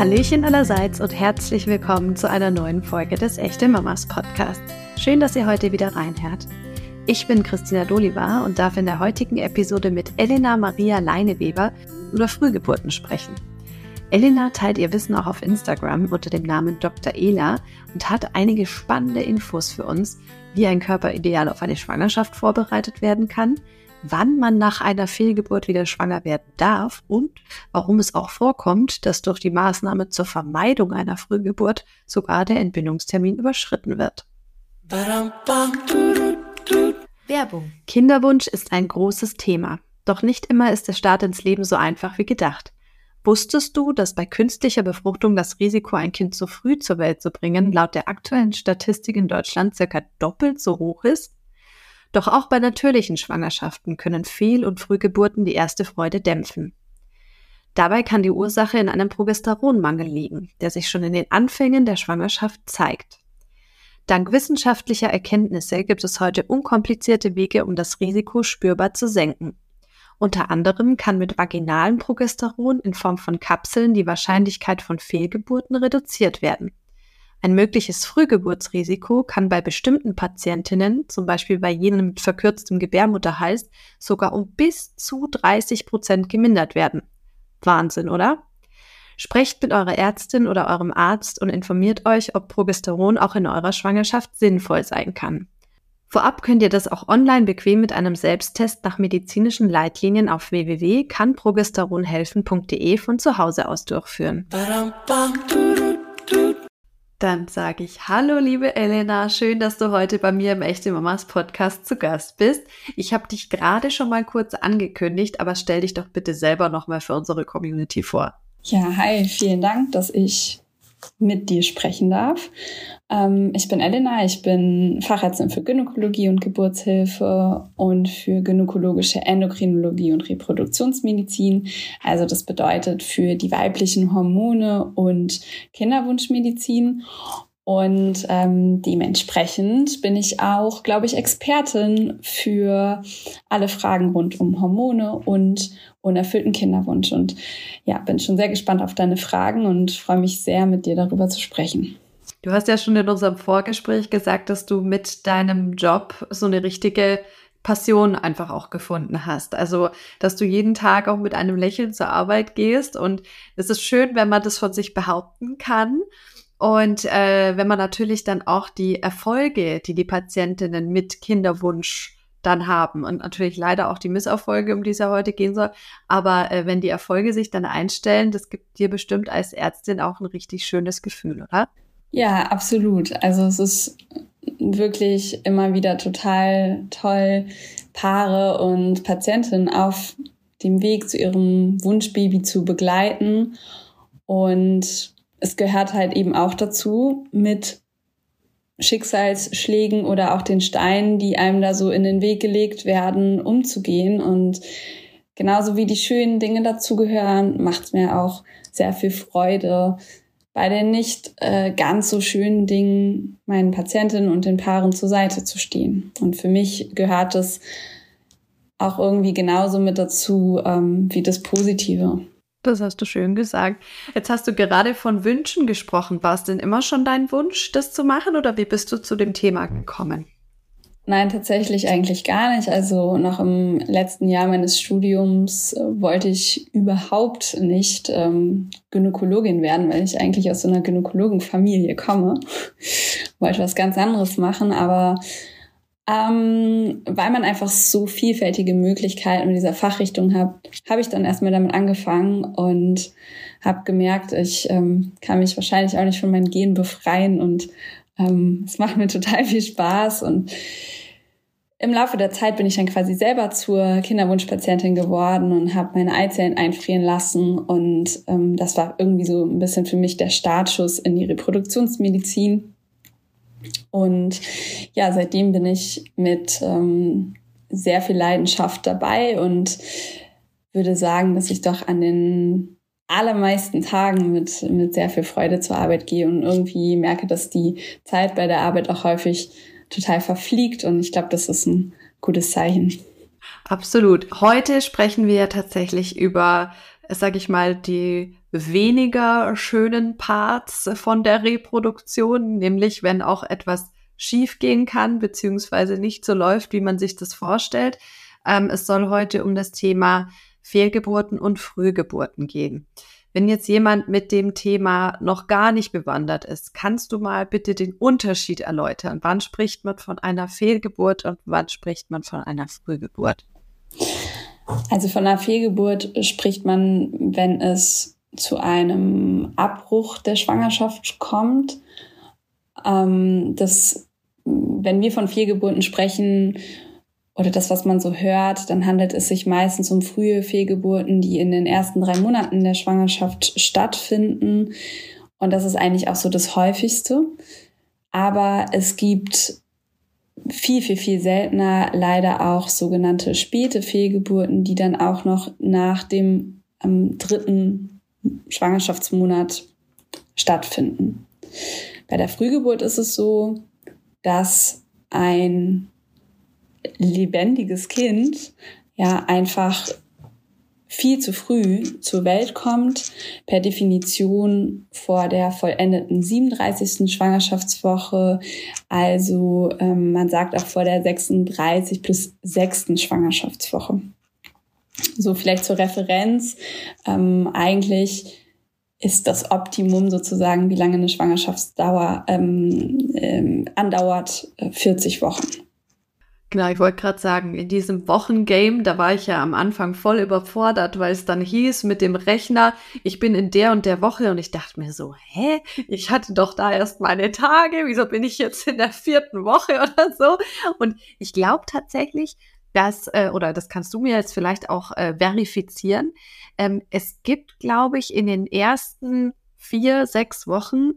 Hallöchen allerseits und herzlich willkommen zu einer neuen Folge des Echte Mamas Podcast. Schön, dass ihr heute wieder reinhört. Ich bin Christina Dolivar und darf in der heutigen Episode mit Elena Maria Leineweber über Frühgeburten sprechen. Elena teilt ihr Wissen auch auf Instagram unter dem Namen Dr. Ela und hat einige spannende Infos für uns, wie ein Körper ideal auf eine Schwangerschaft vorbereitet werden kann, wann man nach einer Fehlgeburt wieder schwanger werden darf und warum es auch vorkommt, dass durch die Maßnahme zur Vermeidung einer Frühgeburt sogar der Entbindungstermin überschritten wird. Werbung. Kinderwunsch ist ein großes Thema. Doch nicht immer ist der Start ins Leben so einfach wie gedacht. Wusstest du, dass bei künstlicher Befruchtung das Risiko, ein Kind zu früh zur Welt zu bringen, laut der aktuellen Statistik in Deutschland circa doppelt so hoch ist? Doch auch bei natürlichen Schwangerschaften können Fehl- und Frühgeburten die erste Freude dämpfen. Dabei kann die Ursache in einem Progesteronmangel liegen, der sich schon in den Anfängen der Schwangerschaft zeigt. Dank wissenschaftlicher Erkenntnisse gibt es heute unkomplizierte Wege, um das Risiko spürbar zu senken. Unter anderem kann mit vaginalem Progesteron in Form von Kapseln die Wahrscheinlichkeit von Fehlgeburten reduziert werden. Ein mögliches Frühgeburtsrisiko kann bei bestimmten Patientinnen, zum Beispiel bei jenen mit verkürztem Gebärmutterhals, sogar um bis zu 30 Prozent gemindert werden. Wahnsinn, oder? Sprecht mit eurer Ärztin oder eurem Arzt und informiert euch, ob Progesteron auch in eurer Schwangerschaft sinnvoll sein kann. Vorab könnt ihr das auch online bequem mit einem Selbsttest nach medizinischen Leitlinien auf www.kannprogesteronhelfen.de von zu Hause aus durchführen. Dann sage ich Hallo, liebe Elena. Schön, dass du heute bei mir im Echte Mamas Podcast zu Gast bist. Ich habe dich gerade schon mal kurz angekündigt, aber stell dich doch bitte selber nochmal für unsere Community vor. Ja, hi, vielen Dank, dass ich mit dir sprechen darf. Ähm, ich bin Elena, ich bin Fachärztin für Gynäkologie und Geburtshilfe und für gynäkologische Endokrinologie und Reproduktionsmedizin. Also das bedeutet für die weiblichen Hormone und Kinderwunschmedizin. Und ähm, dementsprechend bin ich auch, glaube ich, Expertin für alle Fragen rund um Hormone und unerfüllten Kinderwunsch. Und ja, bin schon sehr gespannt auf deine Fragen und freue mich sehr, mit dir darüber zu sprechen. Du hast ja schon in unserem Vorgespräch gesagt, dass du mit deinem Job so eine richtige Passion einfach auch gefunden hast. Also, dass du jeden Tag auch mit einem Lächeln zur Arbeit gehst. Und es ist schön, wenn man das von sich behaupten kann. Und äh, wenn man natürlich dann auch die Erfolge, die die Patientinnen mit Kinderwunsch dann haben und natürlich leider auch die Misserfolge, um die es ja heute gehen soll. Aber äh, wenn die Erfolge sich dann einstellen, das gibt dir bestimmt als Ärztin auch ein richtig schönes Gefühl, oder? Ja, absolut. Also es ist wirklich immer wieder total toll, Paare und Patientinnen auf dem Weg zu ihrem Wunschbaby zu begleiten. Und es gehört halt eben auch dazu, mit Schicksalsschlägen oder auch den Steinen, die einem da so in den Weg gelegt werden, umzugehen. Und genauso wie die schönen Dinge dazugehören, macht es mir auch sehr viel Freude, bei den nicht äh, ganz so schönen Dingen meinen Patientinnen und den Paaren zur Seite zu stehen. Und für mich gehört es auch irgendwie genauso mit dazu ähm, wie das Positive. Das hast du schön gesagt. Jetzt hast du gerade von Wünschen gesprochen. War es denn immer schon dein Wunsch, das zu machen oder wie bist du zu dem Thema gekommen? Nein, tatsächlich eigentlich gar nicht. Also noch im letzten Jahr meines Studiums äh, wollte ich überhaupt nicht ähm, Gynäkologin werden, weil ich eigentlich aus so einer Gynäkologenfamilie komme. wollte was ganz anderes machen, aber ähm, weil man einfach so vielfältige Möglichkeiten in dieser Fachrichtung hat, habe ich dann erstmal damit angefangen und habe gemerkt, ich ähm, kann mich wahrscheinlich auch nicht von meinen Genen befreien und ähm, es macht mir total viel Spaß und im Laufe der Zeit bin ich dann quasi selber zur Kinderwunschpatientin geworden und habe meine Eizellen einfrieren lassen. Und ähm, das war irgendwie so ein bisschen für mich der Startschuss in die Reproduktionsmedizin. Und ja, seitdem bin ich mit ähm, sehr viel Leidenschaft dabei und würde sagen, dass ich doch an den allermeisten Tagen mit, mit sehr viel Freude zur Arbeit gehe und irgendwie merke, dass die Zeit bei der Arbeit auch häufig total verfliegt und ich glaube, das ist ein gutes Zeichen. Absolut. Heute sprechen wir tatsächlich über sage ich mal, die weniger schönen Parts von der Reproduktion, nämlich wenn auch etwas schiefgehen kann, beziehungsweise nicht so läuft, wie man sich das vorstellt. Ähm, es soll heute um das Thema Fehlgeburten und Frühgeburten gehen. Wenn jetzt jemand mit dem Thema noch gar nicht bewandert ist, kannst du mal bitte den Unterschied erläutern? Wann spricht man von einer Fehlgeburt und wann spricht man von einer Frühgeburt? Also von einer Fehlgeburt spricht man, wenn es zu einem Abbruch der Schwangerschaft kommt. Ähm, das, wenn wir von Fehlgeburten sprechen, oder das, was man so hört, dann handelt es sich meistens um frühe Fehlgeburten, die in den ersten drei Monaten der Schwangerschaft stattfinden. Und das ist eigentlich auch so das häufigste. Aber es gibt viel, viel, viel seltener leider auch sogenannte späte Fehlgeburten, die dann auch noch nach dem ähm, dritten Schwangerschaftsmonat stattfinden. Bei der Frühgeburt ist es so, dass ein lebendiges Kind ja einfach viel zu früh zur Welt kommt, per Definition vor der vollendeten 37. Schwangerschaftswoche, also ähm, man sagt auch vor der 36 plus 6. Schwangerschaftswoche. So vielleicht zur Referenz, ähm, eigentlich ist das Optimum sozusagen, wie lange eine Schwangerschaftsdauer ähm, ähm, andauert, 40 äh, Wochen. Genau, ich wollte gerade sagen, in diesem Wochengame, da war ich ja am Anfang voll überfordert, weil es dann hieß mit dem Rechner, ich bin in der und der Woche und ich dachte mir so, hä, ich hatte doch da erst meine Tage, wieso bin ich jetzt in der vierten Woche oder so? Und ich glaube tatsächlich, dass, äh, oder das kannst du mir jetzt vielleicht auch äh, verifizieren, ähm, es gibt, glaube ich, in den ersten vier, sechs Wochen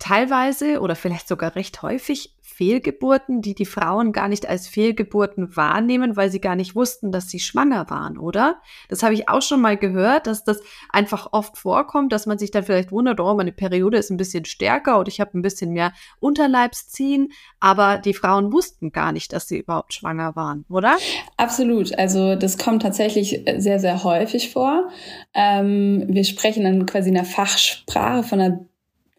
teilweise oder vielleicht sogar recht häufig Fehlgeburten, die die Frauen gar nicht als Fehlgeburten wahrnehmen, weil sie gar nicht wussten, dass sie schwanger waren, oder? Das habe ich auch schon mal gehört, dass das einfach oft vorkommt, dass man sich dann vielleicht wundert, oh, meine Periode ist ein bisschen stärker und ich habe ein bisschen mehr Unterleibsziehen, aber die Frauen wussten gar nicht, dass sie überhaupt schwanger waren, oder? Absolut. Also das kommt tatsächlich sehr, sehr häufig vor. Ähm, wir sprechen dann quasi in der Fachsprache von einer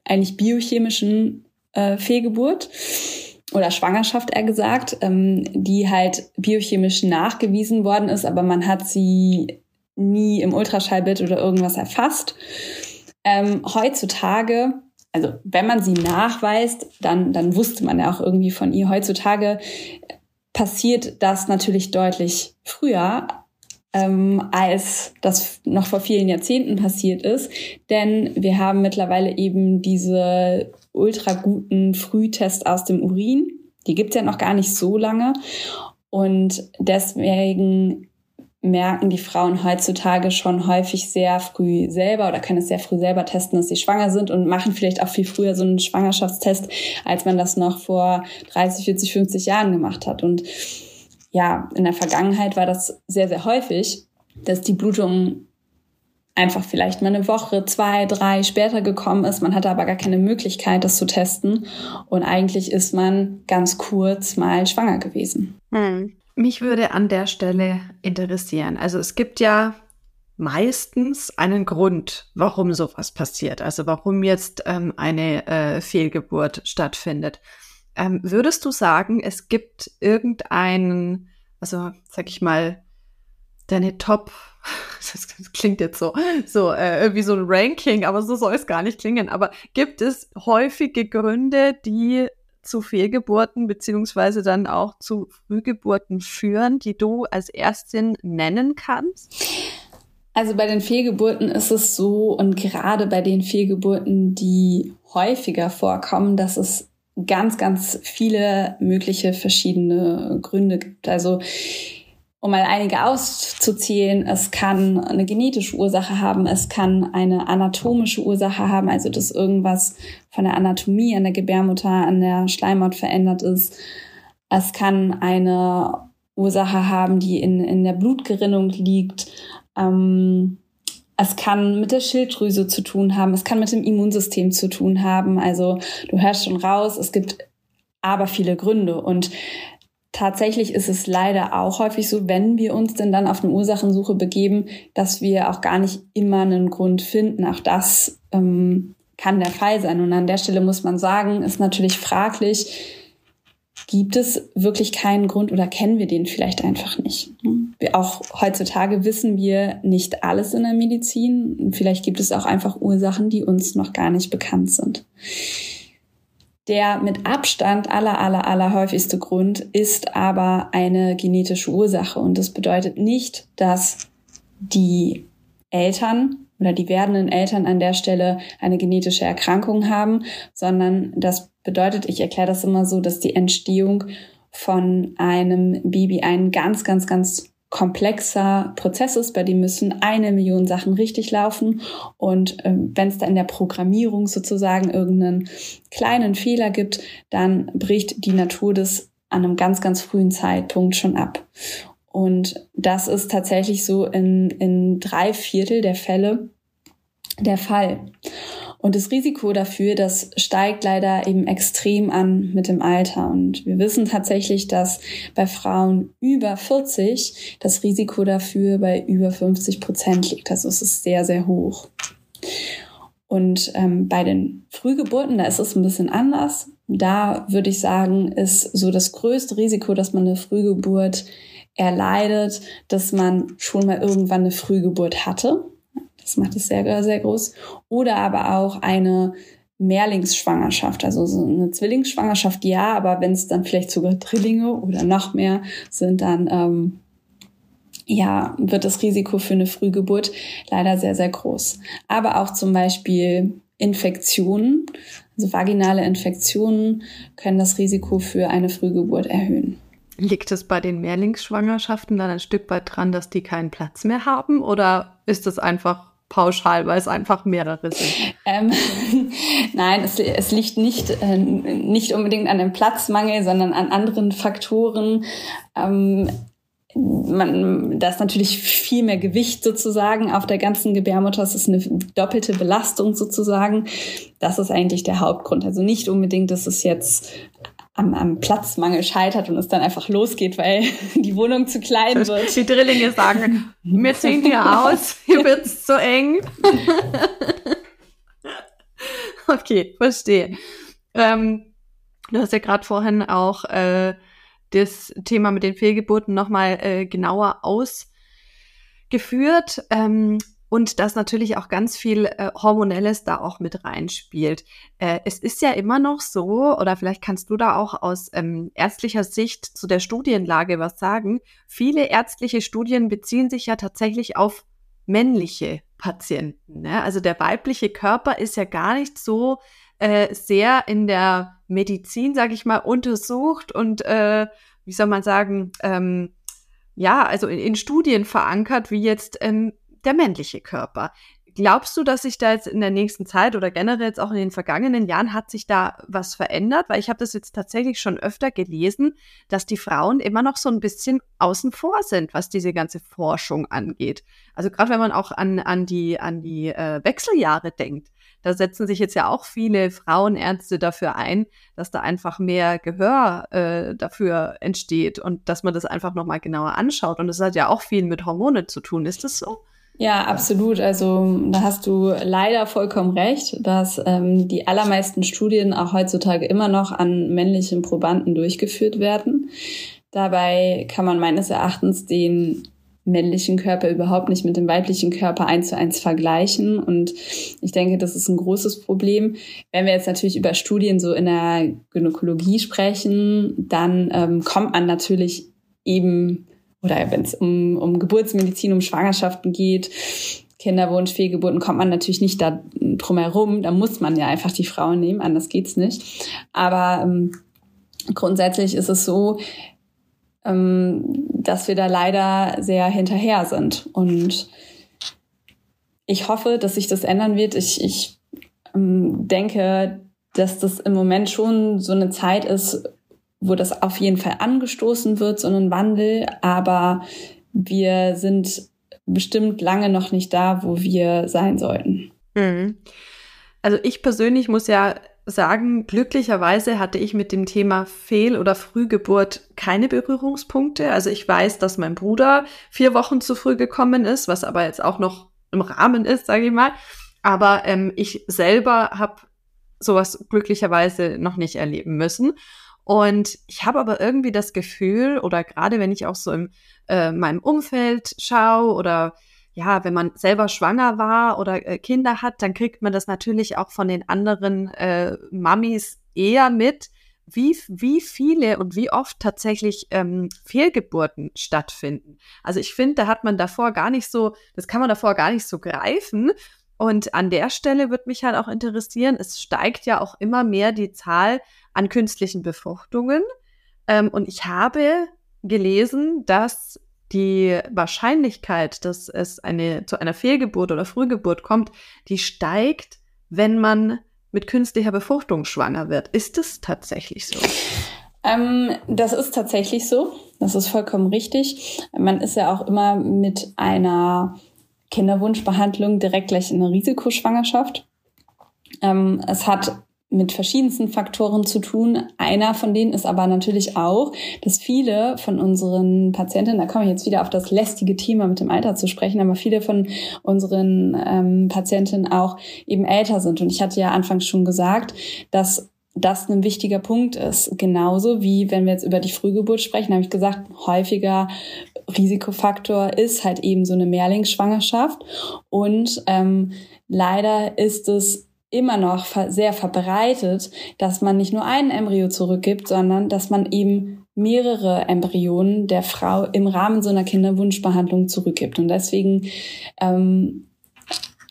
eigentlich biochemischen äh, Fehlgeburt oder Schwangerschaft eher gesagt, ähm, die halt biochemisch nachgewiesen worden ist, aber man hat sie nie im Ultraschallbild oder irgendwas erfasst. Ähm, heutzutage, also wenn man sie nachweist, dann, dann wusste man ja auch irgendwie von ihr. Heutzutage passiert das natürlich deutlich früher, ähm, als das noch vor vielen Jahrzehnten passiert ist. Denn wir haben mittlerweile eben diese ultra guten Frühtests aus dem Urin. Die gibt's ja noch gar nicht so lange. Und deswegen merken die Frauen heutzutage schon häufig sehr früh selber oder können es sehr früh selber testen, dass sie schwanger sind und machen vielleicht auch viel früher so einen Schwangerschaftstest, als man das noch vor 30, 40, 50 Jahren gemacht hat. Und ja, in der Vergangenheit war das sehr, sehr häufig, dass die Blutung einfach vielleicht mal eine Woche, zwei, drei später gekommen ist. Man hatte aber gar keine Möglichkeit, das zu testen. Und eigentlich ist man ganz kurz mal schwanger gewesen. Hm. Mich würde an der Stelle interessieren. Also es gibt ja meistens einen Grund, warum sowas passiert. Also warum jetzt ähm, eine äh, Fehlgeburt stattfindet. Ähm, würdest du sagen, es gibt irgendeinen, also sag ich mal, deine Top, das klingt jetzt so, so äh, irgendwie so ein Ranking, aber so soll es gar nicht klingen. Aber gibt es häufige Gründe, die zu Fehlgeburten beziehungsweise dann auch zu Frühgeburten führen, die du als Ärztin nennen kannst? Also bei den Fehlgeburten ist es so und gerade bei den Fehlgeburten, die häufiger vorkommen, dass es ganz, ganz viele mögliche verschiedene Gründe gibt. Also um mal einige auszuzählen, es kann eine genetische Ursache haben, es kann eine anatomische Ursache haben, also dass irgendwas von der Anatomie an der Gebärmutter, an der Schleimhaut verändert ist. Es kann eine Ursache haben, die in, in der Blutgerinnung liegt. Ähm, es kann mit der Schilddrüse zu tun haben, es kann mit dem Immunsystem zu tun haben. Also du hörst schon raus, es gibt aber viele Gründe. Und tatsächlich ist es leider auch häufig so, wenn wir uns denn dann auf eine Ursachensuche begeben, dass wir auch gar nicht immer einen Grund finden. Auch das ähm, kann der Fall sein. Und an der Stelle muss man sagen, ist natürlich fraglich, gibt es wirklich keinen Grund oder kennen wir den vielleicht einfach nicht. Wir auch heutzutage wissen wir nicht alles in der Medizin. Vielleicht gibt es auch einfach Ursachen, die uns noch gar nicht bekannt sind. Der mit Abstand aller, aller, aller häufigste Grund ist aber eine genetische Ursache. Und das bedeutet nicht, dass die Eltern oder die werdenden Eltern an der Stelle eine genetische Erkrankung haben, sondern das bedeutet, ich erkläre das immer so, dass die Entstehung von einem Baby ein ganz, ganz, ganz komplexer Prozess ist, bei dem müssen eine Million Sachen richtig laufen. Und äh, wenn es da in der Programmierung sozusagen irgendeinen kleinen Fehler gibt, dann bricht die Natur das an einem ganz, ganz frühen Zeitpunkt schon ab. Und das ist tatsächlich so in, in drei Viertel der Fälle der Fall. Und das Risiko dafür, das steigt leider eben extrem an mit dem Alter. Und wir wissen tatsächlich, dass bei Frauen über 40 das Risiko dafür bei über 50 Prozent liegt. Also es ist sehr, sehr hoch. Und ähm, bei den Frühgeburten, da ist es ein bisschen anders. Da würde ich sagen, ist so das größte Risiko, dass man eine Frühgeburt erleidet, dass man schon mal irgendwann eine Frühgeburt hatte. Das macht es sehr, sehr groß. Oder aber auch eine Mehrlingsschwangerschaft, also so eine Zwillingsschwangerschaft, ja, aber wenn es dann vielleicht sogar Drillinge oder noch mehr sind, dann ähm, ja, wird das Risiko für eine Frühgeburt leider sehr, sehr groß. Aber auch zum Beispiel Infektionen, also vaginale Infektionen können das Risiko für eine Frühgeburt erhöhen. Liegt es bei den Mehrlingsschwangerschaften dann ein Stück weit dran, dass die keinen Platz mehr haben oder ist es einfach pauschal, weil es einfach mehrere sind? Ähm, nein, es, es, liegt nicht, äh, nicht unbedingt an dem Platzmangel, sondern an anderen Faktoren. Ähm, man, da ist natürlich viel mehr Gewicht sozusagen auf der ganzen Gebärmutter. Es ist eine doppelte Belastung sozusagen. Das ist eigentlich der Hauptgrund. Also nicht unbedingt, dass es jetzt am, am Platzmangel scheitert und es dann einfach losgeht, weil die Wohnung zu klein wird. Die Drillinge sagen, wir ziehen hier aus, hier wird's zu eng. okay, verstehe. Ähm, du hast ja gerade vorhin auch äh, das Thema mit den Fehlgeburten nochmal äh, genauer ausgeführt. Ähm, und dass natürlich auch ganz viel äh, Hormonelles da auch mit reinspielt. Äh, es ist ja immer noch so, oder vielleicht kannst du da auch aus ähm, ärztlicher Sicht zu der Studienlage was sagen. Viele ärztliche Studien beziehen sich ja tatsächlich auf männliche Patienten. Ne? Also der weibliche Körper ist ja gar nicht so äh, sehr in der Medizin, sage ich mal, untersucht und äh, wie soll man sagen, ähm, ja, also in, in Studien verankert, wie jetzt ähm, der männliche Körper. Glaubst du, dass sich da jetzt in der nächsten Zeit oder generell jetzt auch in den vergangenen Jahren hat sich da was verändert? Weil ich habe das jetzt tatsächlich schon öfter gelesen, dass die Frauen immer noch so ein bisschen außen vor sind, was diese ganze Forschung angeht. Also gerade wenn man auch an, an die, an die äh, Wechseljahre denkt, da setzen sich jetzt ja auch viele Frauenärzte dafür ein, dass da einfach mehr Gehör äh, dafür entsteht und dass man das einfach nochmal genauer anschaut. Und das hat ja auch viel mit Hormonen zu tun. Ist das so? Ja, absolut. Also da hast du leider vollkommen recht, dass ähm, die allermeisten Studien auch heutzutage immer noch an männlichen Probanden durchgeführt werden. Dabei kann man meines Erachtens den männlichen Körper überhaupt nicht mit dem weiblichen Körper eins zu eins vergleichen. Und ich denke, das ist ein großes Problem. Wenn wir jetzt natürlich über Studien so in der Gynäkologie sprechen, dann ähm, kommt man natürlich eben oder wenn es um, um Geburtsmedizin, um Schwangerschaften geht, Kinderwunsch, Fehlgeburten, kommt man natürlich nicht da drum herum. Da muss man ja einfach die Frauen nehmen, anders geht's nicht. Aber ähm, grundsätzlich ist es so, ähm, dass wir da leider sehr hinterher sind. Und ich hoffe, dass sich das ändern wird. Ich, ich ähm, denke, dass das im Moment schon so eine Zeit ist, wo das auf jeden Fall angestoßen wird, so ein Wandel. Aber wir sind bestimmt lange noch nicht da, wo wir sein sollten. Mhm. Also ich persönlich muss ja sagen, glücklicherweise hatte ich mit dem Thema Fehl- oder Frühgeburt keine Berührungspunkte. Also ich weiß, dass mein Bruder vier Wochen zu früh gekommen ist, was aber jetzt auch noch im Rahmen ist, sage ich mal. Aber ähm, ich selber habe sowas glücklicherweise noch nicht erleben müssen. Und ich habe aber irgendwie das Gefühl, oder gerade wenn ich auch so in äh, meinem Umfeld schaue oder ja, wenn man selber schwanger war oder äh, Kinder hat, dann kriegt man das natürlich auch von den anderen äh, Mamis eher mit, wie, wie viele und wie oft tatsächlich ähm, Fehlgeburten stattfinden. Also ich finde, da hat man davor gar nicht so, das kann man davor gar nicht so greifen. Und an der Stelle würde mich halt auch interessieren, es steigt ja auch immer mehr die Zahl an künstlichen Befruchtungen. Ähm, und ich habe gelesen, dass die Wahrscheinlichkeit, dass es eine, zu einer Fehlgeburt oder Frühgeburt kommt, die steigt, wenn man mit künstlicher Befruchtung schwanger wird. Ist es tatsächlich so? Ähm, das ist tatsächlich so. Das ist vollkommen richtig. Man ist ja auch immer mit einer Kinderwunschbehandlung direkt gleich in einer Risikoschwangerschaft. Ähm, es hat mit verschiedensten Faktoren zu tun. Einer von denen ist aber natürlich auch, dass viele von unseren Patientinnen, da komme ich jetzt wieder auf das lästige Thema mit dem Alter zu sprechen, aber viele von unseren ähm, Patientinnen auch eben älter sind. Und ich hatte ja anfangs schon gesagt, dass das ein wichtiger Punkt ist. Genauso wie wenn wir jetzt über die Frühgeburt sprechen, habe ich gesagt, häufiger Risikofaktor ist halt eben so eine Mehrlingsschwangerschaft. Und ähm, leider ist es immer noch sehr verbreitet, dass man nicht nur einen Embryo zurückgibt, sondern dass man eben mehrere Embryonen der Frau im Rahmen so einer Kinderwunschbehandlung zurückgibt. Und deswegen ähm,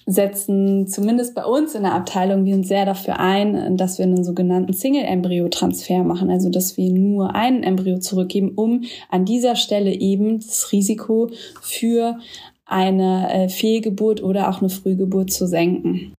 setzen zumindest bei uns in der Abteilung wir uns sehr dafür ein, dass wir einen sogenannten Single-Embryo-Transfer machen, also dass wir nur einen Embryo zurückgeben, um an dieser Stelle eben das Risiko für eine äh, Fehlgeburt oder auch eine Frühgeburt zu senken.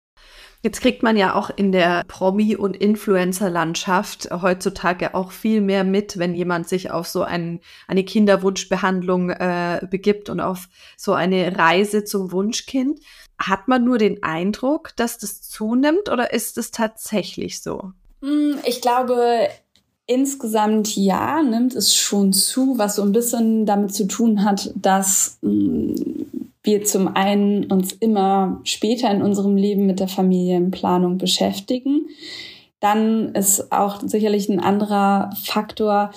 Jetzt kriegt man ja auch in der Promi- und Influencer-Landschaft heutzutage auch viel mehr mit, wenn jemand sich auf so ein, eine Kinderwunschbehandlung äh, begibt und auf so eine Reise zum Wunschkind. Hat man nur den Eindruck, dass das zunimmt oder ist es tatsächlich so? Hm, ich glaube, insgesamt ja, nimmt es schon zu, was so ein bisschen damit zu tun hat, dass hm, wir zum einen uns immer später in unserem Leben mit der Familienplanung beschäftigen. Dann ist auch sicherlich ein anderer Faktor,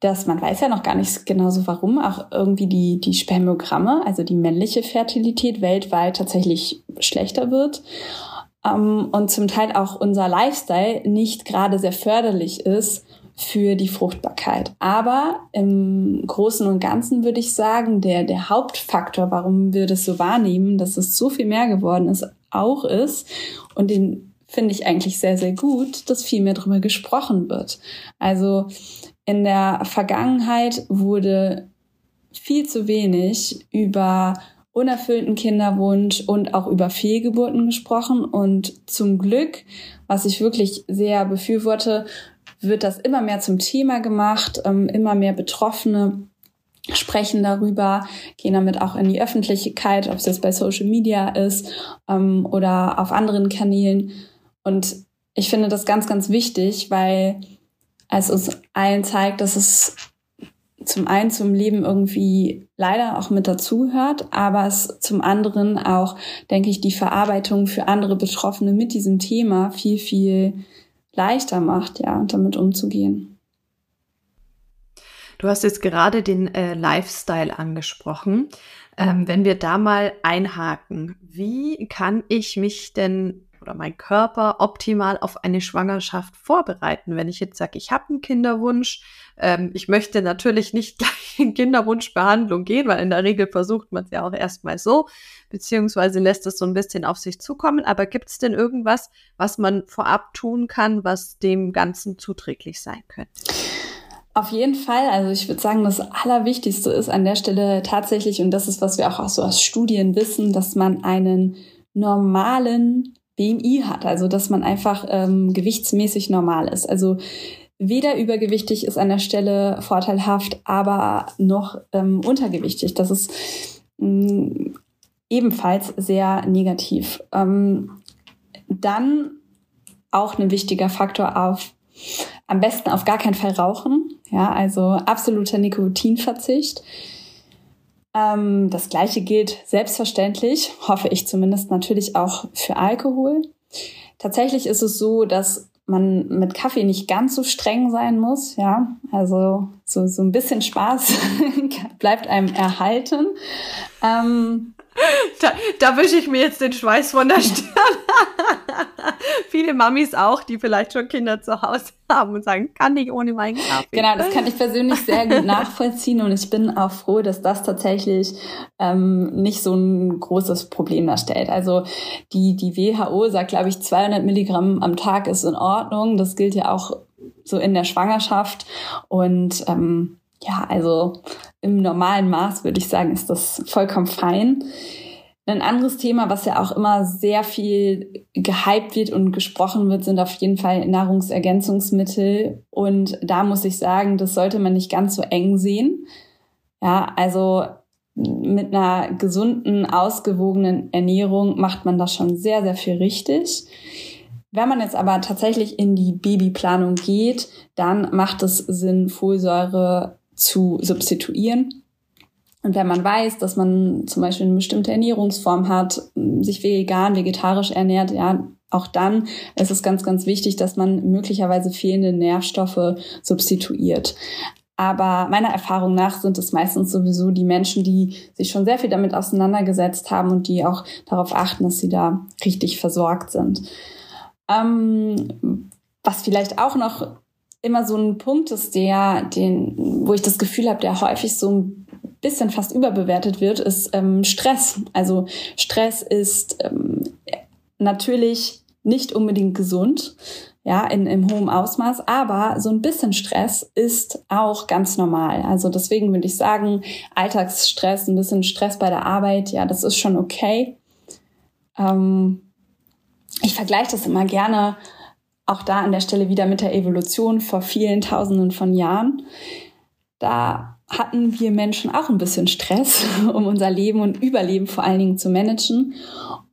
dass man weiß ja noch gar nicht genauso warum, auch irgendwie die, die Spermiogramme, also die männliche Fertilität weltweit tatsächlich schlechter wird. Ähm, und zum Teil auch unser Lifestyle nicht gerade sehr förderlich ist für die Fruchtbarkeit. Aber im Großen und Ganzen würde ich sagen, der, der Hauptfaktor, warum wir das so wahrnehmen, dass es so viel mehr geworden ist, auch ist, und den finde ich eigentlich sehr, sehr gut, dass viel mehr darüber gesprochen wird. Also in der Vergangenheit wurde viel zu wenig über unerfüllten Kinderwunsch und auch über Fehlgeburten gesprochen. Und zum Glück, was ich wirklich sehr befürworte, wird das immer mehr zum Thema gemacht, ähm, immer mehr Betroffene sprechen darüber, gehen damit auch in die Öffentlichkeit, ob es jetzt bei Social Media ist ähm, oder auf anderen Kanälen. Und ich finde das ganz, ganz wichtig, weil es uns allen zeigt, dass es zum einen zum Leben irgendwie leider auch mit dazugehört, aber es zum anderen auch, denke ich, die Verarbeitung für andere Betroffene mit diesem Thema viel, viel leichter macht, ja, damit umzugehen. Du hast jetzt gerade den äh, Lifestyle angesprochen. Ähm, wenn wir da mal einhaken, wie kann ich mich denn oder mein Körper optimal auf eine Schwangerschaft vorbereiten? Wenn ich jetzt sage, ich habe einen Kinderwunsch, ähm, ich möchte natürlich nicht gleich in Kinderwunschbehandlung gehen, weil in der Regel versucht man es ja auch erstmal so, beziehungsweise lässt es so ein bisschen auf sich zukommen. Aber gibt es denn irgendwas, was man vorab tun kann, was dem Ganzen zuträglich sein könnte? Auf jeden Fall. Also ich würde sagen, das Allerwichtigste ist an der Stelle tatsächlich, und das ist, was wir auch so aus Studien wissen, dass man einen normalen BMI hat, also dass man einfach ähm, gewichtsmäßig normal ist. Also weder übergewichtig ist an der Stelle vorteilhaft, aber noch ähm, untergewichtig. Das ist mm, ebenfalls sehr negativ. Ähm, dann auch ein wichtiger Faktor auf am besten auf gar keinen Fall rauchen. Ja, also absoluter Nikotinverzicht. Ähm, das gleiche gilt selbstverständlich, hoffe ich zumindest natürlich auch für Alkohol. Tatsächlich ist es so, dass man mit Kaffee nicht ganz so streng sein muss, ja. Also so, so ein bisschen Spaß bleibt einem erhalten. Ähm, da, da wische ich mir jetzt den Schweiß von der Stirn. Viele Mamis auch, die vielleicht schon Kinder zu Hause haben und sagen, kann ich ohne meinen Kaffee. Genau, das kann ich persönlich sehr gut nachvollziehen und ich bin auch froh, dass das tatsächlich ähm, nicht so ein großes Problem darstellt. Also die, die WHO sagt, glaube ich, 200 Milligramm am Tag ist in Ordnung. Das gilt ja auch so in der Schwangerschaft und ähm, ja, also im normalen Maß würde ich sagen, ist das vollkommen fein. Ein anderes Thema, was ja auch immer sehr viel gehypt wird und gesprochen wird, sind auf jeden Fall Nahrungsergänzungsmittel. Und da muss ich sagen, das sollte man nicht ganz so eng sehen. Ja, also mit einer gesunden, ausgewogenen Ernährung macht man das schon sehr, sehr viel richtig. Wenn man jetzt aber tatsächlich in die Babyplanung geht, dann macht es Sinn, Folsäure zu substituieren. Und wenn man weiß, dass man zum Beispiel eine bestimmte Ernährungsform hat, sich vegan, vegetarisch ernährt, ja, auch dann ist es ganz, ganz wichtig, dass man möglicherweise fehlende Nährstoffe substituiert. Aber meiner Erfahrung nach sind es meistens sowieso die Menschen, die sich schon sehr viel damit auseinandergesetzt haben und die auch darauf achten, dass sie da richtig versorgt sind. Ähm, was vielleicht auch noch immer so ein Punkt ist, der, den, wo ich das Gefühl habe, der häufig so ein bisschen fast überbewertet wird, ist ähm, Stress. Also Stress ist ähm, natürlich nicht unbedingt gesund, ja, in, in hohem Ausmaß, aber so ein bisschen Stress ist auch ganz normal. Also deswegen würde ich sagen, Alltagsstress, ein bisschen Stress bei der Arbeit, ja, das ist schon okay. Ähm, ich vergleiche das immer gerne auch da an der Stelle wieder mit der Evolution vor vielen Tausenden von Jahren. Da hatten wir Menschen auch ein bisschen Stress, um unser Leben und Überleben vor allen Dingen zu managen.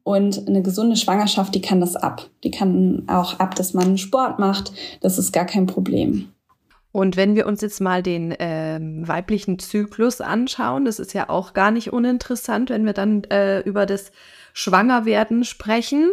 Und eine gesunde Schwangerschaft, die kann das ab. Die kann auch ab, dass man Sport macht. Das ist gar kein Problem. Und wenn wir uns jetzt mal den ähm, weiblichen Zyklus anschauen, das ist ja auch gar nicht uninteressant, wenn wir dann äh, über das Schwangerwerden sprechen.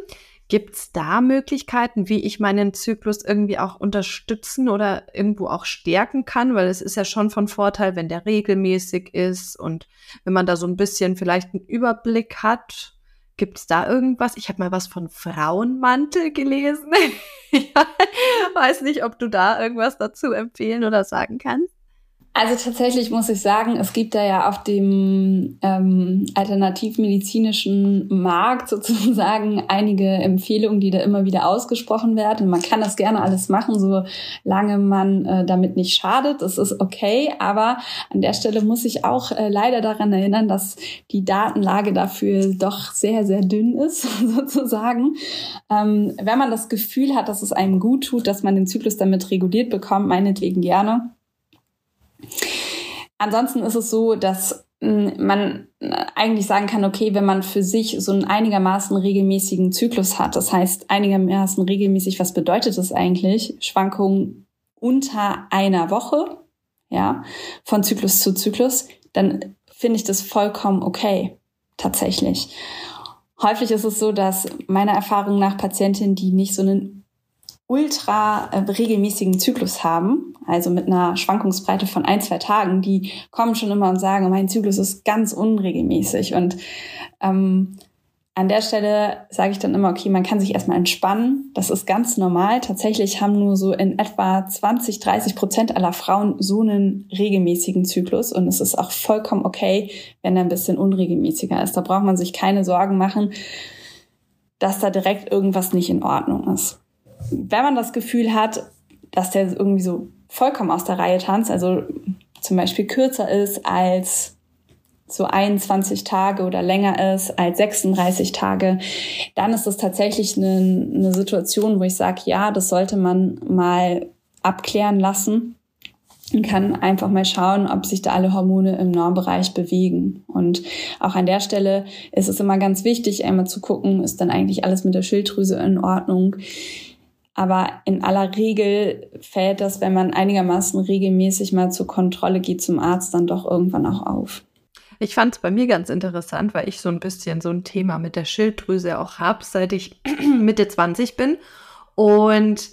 Gibt es da Möglichkeiten, wie ich meinen Zyklus irgendwie auch unterstützen oder irgendwo auch stärken kann? Weil es ist ja schon von Vorteil, wenn der regelmäßig ist und wenn man da so ein bisschen vielleicht einen Überblick hat. Gibt es da irgendwas? Ich habe mal was von Frauenmantel gelesen. ich weiß nicht, ob du da irgendwas dazu empfehlen oder sagen kannst. Also tatsächlich muss ich sagen, es gibt da ja auf dem ähm, alternativmedizinischen Markt sozusagen einige Empfehlungen, die da immer wieder ausgesprochen werden. Man kann das gerne alles machen, solange man äh, damit nicht schadet. Das ist okay, aber an der Stelle muss ich auch äh, leider daran erinnern, dass die Datenlage dafür doch sehr, sehr dünn ist, sozusagen. Ähm, wenn man das Gefühl hat, dass es einem gut tut, dass man den Zyklus damit reguliert bekommt, meinetwegen gerne. Ansonsten ist es so, dass hm, man eigentlich sagen kann, okay, wenn man für sich so einen einigermaßen regelmäßigen Zyklus hat, das heißt einigermaßen regelmäßig, was bedeutet das eigentlich? Schwankungen unter einer Woche, ja, von Zyklus zu Zyklus, dann finde ich das vollkommen okay, tatsächlich. Häufig ist es so, dass meiner Erfahrung nach Patientinnen, die nicht so einen ultra äh, regelmäßigen Zyklus haben, also mit einer Schwankungsbreite von ein, zwei Tagen, die kommen schon immer und sagen, mein Zyklus ist ganz unregelmäßig. Und ähm, an der Stelle sage ich dann immer, okay, man kann sich erstmal entspannen. Das ist ganz normal. Tatsächlich haben nur so in etwa 20, 30 Prozent aller Frauen so einen regelmäßigen Zyklus. Und es ist auch vollkommen okay, wenn er ein bisschen unregelmäßiger ist. Da braucht man sich keine Sorgen machen, dass da direkt irgendwas nicht in Ordnung ist wenn man das Gefühl hat, dass der irgendwie so vollkommen aus der Reihe tanzt, also zum Beispiel kürzer ist als so 21 Tage oder länger ist als 36 Tage, dann ist das tatsächlich eine, eine Situation, wo ich sage, ja, das sollte man mal abklären lassen und kann einfach mal schauen, ob sich da alle Hormone im Normbereich bewegen. Und auch an der Stelle ist es immer ganz wichtig, einmal zu gucken, ist dann eigentlich alles mit der Schilddrüse in Ordnung Aber in aller Regel fällt das, wenn man einigermaßen regelmäßig mal zur Kontrolle geht zum Arzt, dann doch irgendwann auch auf. Ich fand es bei mir ganz interessant, weil ich so ein bisschen so ein Thema mit der Schilddrüse auch habe, seit ich Mitte 20 bin. Und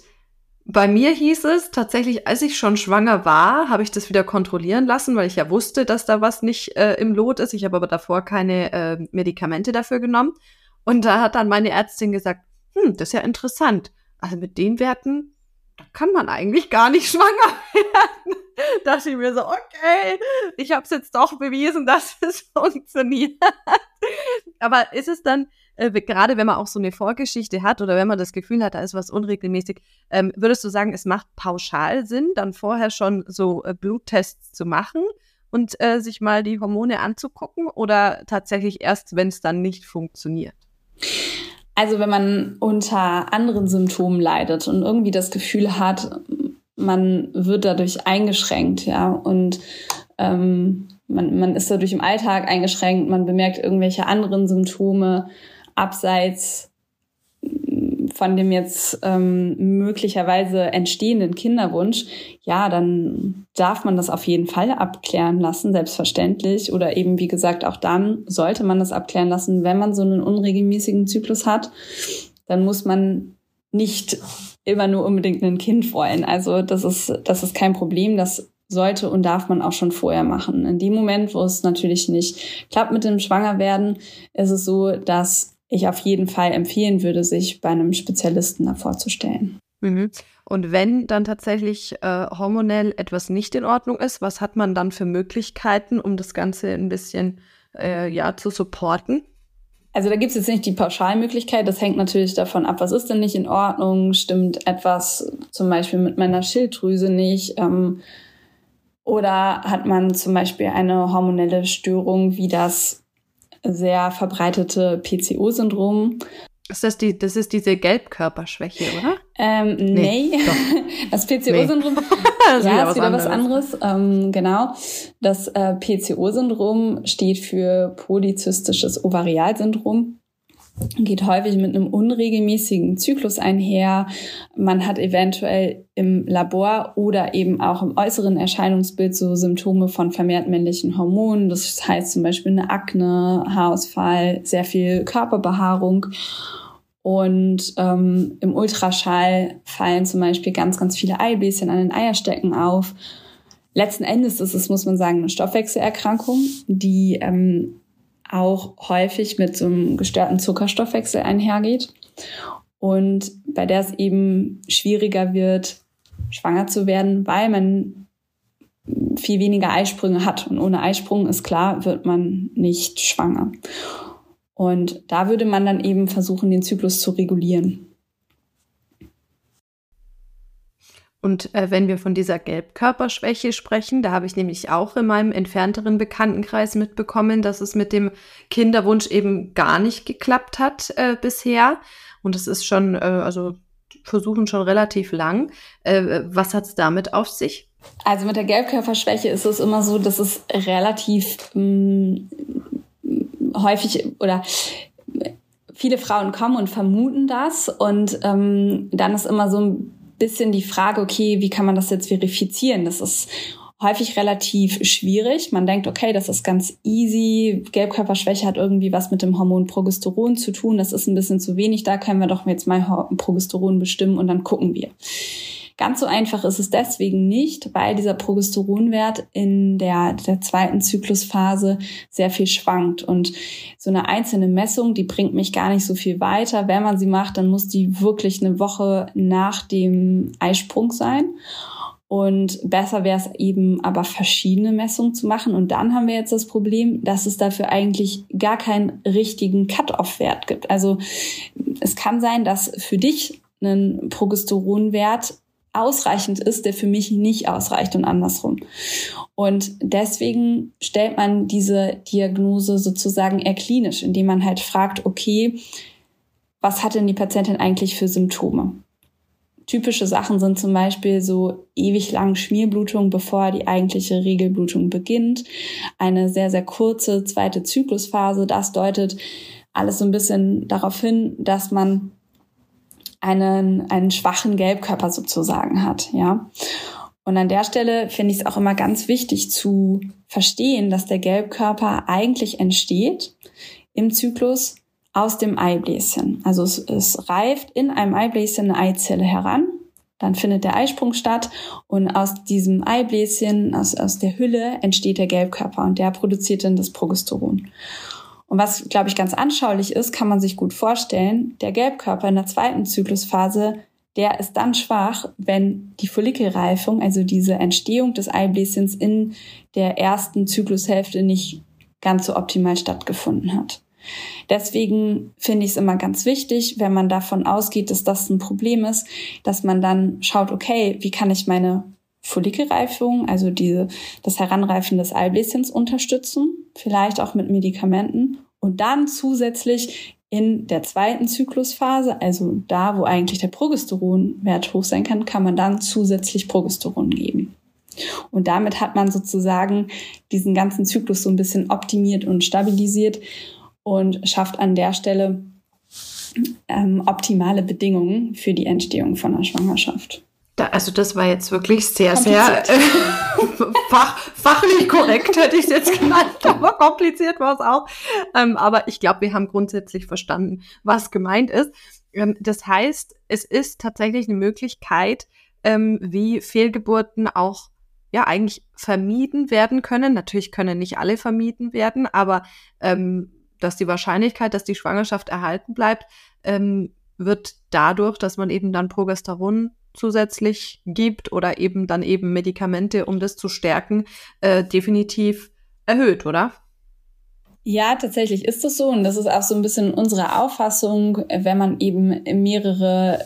bei mir hieß es tatsächlich, als ich schon schwanger war, habe ich das wieder kontrollieren lassen, weil ich ja wusste, dass da was nicht äh, im Lot ist. Ich habe aber davor keine äh, Medikamente dafür genommen. Und da hat dann meine Ärztin gesagt, hm, das ist ja interessant. Also mit den Werten, da kann man eigentlich gar nicht schwanger werden. da dachte ich mir so, okay, ich habe es jetzt doch bewiesen, dass es funktioniert. aber ist es dann, äh, gerade wenn man auch so eine Vorgeschichte hat oder wenn man das Gefühl hat, da ist was unregelmäßig, ähm, würdest du sagen, es macht pauschal Sinn, dann vorher schon so äh, Bluttests zu machen und äh, sich mal die Hormone anzugucken oder tatsächlich erst, wenn es dann nicht funktioniert? Also wenn man unter anderen Symptomen leidet und irgendwie das Gefühl hat, man wird dadurch eingeschränkt, ja, und ähm, man, man ist dadurch im Alltag eingeschränkt, man bemerkt irgendwelche anderen Symptome abseits von dem jetzt ähm, möglicherweise entstehenden Kinderwunsch, ja, dann darf man das auf jeden Fall abklären lassen, selbstverständlich. Oder eben, wie gesagt, auch dann sollte man das abklären lassen, wenn man so einen unregelmäßigen Zyklus hat. Dann muss man nicht immer nur unbedingt ein Kind wollen. Also das ist, das ist kein Problem. Das sollte und darf man auch schon vorher machen. In dem Moment, wo es natürlich nicht klappt mit dem Schwangerwerden, ist es so, dass ich auf jeden Fall empfehlen würde, sich bei einem Spezialisten da vorzustellen. Mhm. Und wenn dann tatsächlich äh, hormonell etwas nicht in Ordnung ist, was hat man dann für Möglichkeiten, um das Ganze ein bisschen äh, ja, zu supporten? Also da gibt es jetzt nicht die Pauschalmöglichkeit. Das hängt natürlich davon ab, was ist denn nicht in Ordnung? Stimmt etwas zum Beispiel mit meiner Schilddrüse nicht? Ähm, oder hat man zum Beispiel eine hormonelle Störung wie das sehr verbreitete PCO-Syndrom. Ist das, die, das ist diese Gelbkörperschwäche, oder? Ähm, nee. nee. Das PCO-Syndrom nee. ja, ist wieder was anderes. Ähm, genau. Das äh, PCO-Syndrom steht für polyzystisches Ovarialsyndrom geht häufig mit einem unregelmäßigen Zyklus einher. Man hat eventuell im Labor oder eben auch im äußeren Erscheinungsbild so Symptome von vermehrt männlichen Hormonen. Das heißt zum Beispiel eine Akne, Haarausfall, sehr viel Körperbehaarung. Und ähm, im Ultraschall fallen zum Beispiel ganz, ganz viele Eibläschen an den Eierstecken auf. Letzten Endes ist es, muss man sagen, eine Stoffwechselerkrankung, die ähm, auch häufig mit so einem gestörten Zuckerstoffwechsel einhergeht und bei der es eben schwieriger wird, schwanger zu werden, weil man viel weniger Eisprünge hat. Und ohne Eisprung ist klar, wird man nicht schwanger. Und da würde man dann eben versuchen, den Zyklus zu regulieren. Und äh, wenn wir von dieser Gelbkörperschwäche sprechen, da habe ich nämlich auch in meinem entfernteren Bekanntenkreis mitbekommen, dass es mit dem Kinderwunsch eben gar nicht geklappt hat äh, bisher. Und es ist schon, äh, also versuchen schon relativ lang. Äh, was hat es damit auf sich? Also mit der Gelbkörperschwäche ist es immer so, dass es relativ mh, mm, häufig oder viele Frauen kommen und vermuten das und ähm, dann ist immer so ein bisschen die Frage, okay, wie kann man das jetzt verifizieren? Das ist häufig relativ schwierig. Man denkt, okay, das ist ganz easy. Gelbkörperschwäche hat irgendwie was mit dem Hormon Progesteron zu tun. Das ist ein bisschen zu wenig. Da können wir doch jetzt mal Progesteron bestimmen und dann gucken wir. Ganz so einfach ist es deswegen nicht, weil dieser Progesteronwert in der, der zweiten Zyklusphase sehr viel schwankt. Und so eine einzelne Messung, die bringt mich gar nicht so viel weiter. Wenn man sie macht, dann muss die wirklich eine Woche nach dem Eisprung sein. Und besser wäre es eben aber verschiedene Messungen zu machen. Und dann haben wir jetzt das Problem, dass es dafür eigentlich gar keinen richtigen Cut-off-Wert gibt. Also es kann sein, dass für dich ein Progesteronwert ausreichend ist, der für mich nicht ausreicht und andersrum. Und deswegen stellt man diese Diagnose sozusagen eher klinisch, indem man halt fragt, okay, was hat denn die Patientin eigentlich für Symptome? Typische Sachen sind zum Beispiel so ewig lange Schmierblutungen, bevor die eigentliche Regelblutung beginnt. Eine sehr, sehr kurze zweite Zyklusphase. Das deutet alles so ein bisschen darauf hin, dass man einen, einen schwachen Gelbkörper sozusagen hat, ja. Und an der Stelle finde ich es auch immer ganz wichtig zu verstehen, dass der Gelbkörper eigentlich entsteht im Zyklus aus dem Eibläschen. Also es, es reift in einem Eibläschen eine Eizelle heran, dann findet der Eisprung statt und aus diesem Eibläschen, aus, aus der Hülle entsteht der Gelbkörper und der produziert dann das Progesteron. Und was, glaube ich, ganz anschaulich ist, kann man sich gut vorstellen, der Gelbkörper in der zweiten Zyklusphase, der ist dann schwach, wenn die Follikelreifung, also diese Entstehung des Eibläschens in der ersten Zyklushälfte nicht ganz so optimal stattgefunden hat. Deswegen finde ich es immer ganz wichtig, wenn man davon ausgeht, dass das ein Problem ist, dass man dann schaut, okay, wie kann ich meine Follikelreifung, also diese, das Heranreifen des Eibläschens unterstützen, vielleicht auch mit Medikamenten und dann zusätzlich in der zweiten Zyklusphase, also da, wo eigentlich der Progesteronwert hoch sein kann, kann man dann zusätzlich Progesteron geben. Und damit hat man sozusagen diesen ganzen Zyklus so ein bisschen optimiert und stabilisiert und schafft an der Stelle ähm, optimale Bedingungen für die Entstehung von einer Schwangerschaft. Da, also das war jetzt wirklich sehr, sehr äh, fach, fachlich korrekt, hätte ich es jetzt genannt, aber kompliziert war es auch. Ähm, aber ich glaube, wir haben grundsätzlich verstanden, was gemeint ist. Ähm, das heißt, es ist tatsächlich eine Möglichkeit, ähm, wie Fehlgeburten auch ja eigentlich vermieden werden können. Natürlich können nicht alle vermieden werden, aber ähm, dass die Wahrscheinlichkeit, dass die Schwangerschaft erhalten bleibt, ähm, wird dadurch, dass man eben dann Progesteron zusätzlich gibt oder eben dann eben Medikamente, um das zu stärken, äh, definitiv erhöht, oder? Ja, tatsächlich ist es so. Und das ist auch so ein bisschen unsere Auffassung, wenn man eben mehrere